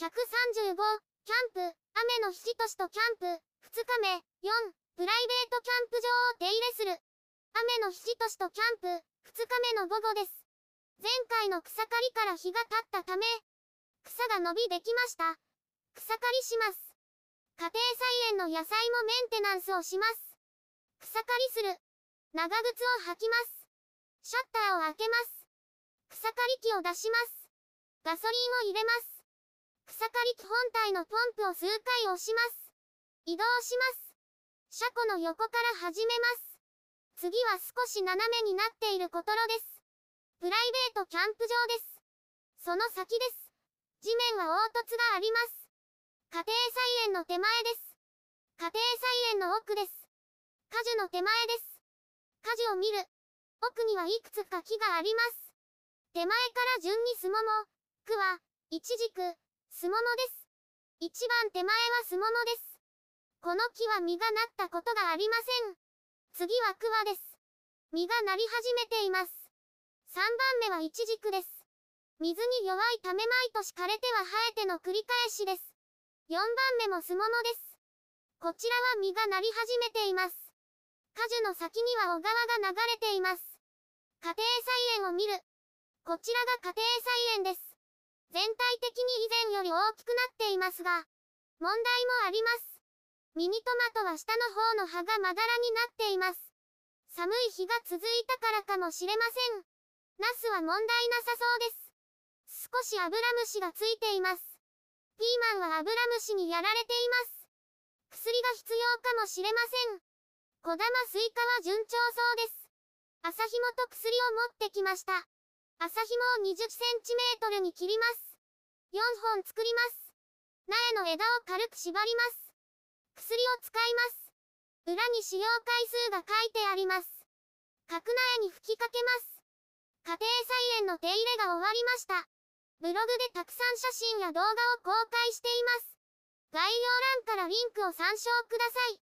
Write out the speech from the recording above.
135、キャンプ、雨の日としとキャンプ、2日目、4、プライベートキャンプ場を手入れする。雨の日としとキャンプ、2日目の午後です。前回の草刈りから日が経ったため、草が伸びできました。草刈りします。家庭菜園の野菜もメンテナンスをします。草刈りする。長靴を履きます。シャッターを開けます。草刈り機を出します。ガソリンを入れます。草刈り機本体のポンプを数回押します。移動します。車庫の横から始めます。次は少し斜めになっていることろです。プライベートキャンプ場です。その先です。地面は凹凸があります。家庭菜園の手前です。家庭菜園の奥です。果樹の手前です。果樹を見る。奥にはいくつか木があります。手前から順にスモモ、区は、イチジク、スモモです。一番手前はスモモです。この木は実がなったことがありません。次はクワです。実がなり始めています。3番目はイチジクです。水に弱いため毎年枯れては生えての繰り返しです。4番目もスモモです。こちらは実がなり始めています。果樹の先には小川が流れています。家庭菜園を見る。こちらが家庭菜園です。全体的に以前より大きくなっていますが、問題もあります。ミニトマトは下の方の葉がまだらになっています。寒い日が続いたからかもしれません。ナスは問題なさそうです。少しアブラムシがついています。ピーマンはアブラムシにやられています。薬が必要かもしれません。小玉スイカは順調そうです。麻紐と薬を持ってきました。麻紐を20センチメートルに切ります。4本作ります。苗の枝を軽く縛ります。薬を使います。裏に使用回数が書いてあります。各苗に吹きかけます。家庭菜園の手入れが終わりました。ブログでたくさん写真や動画を公開しています。概要欄からリンクを参照ください。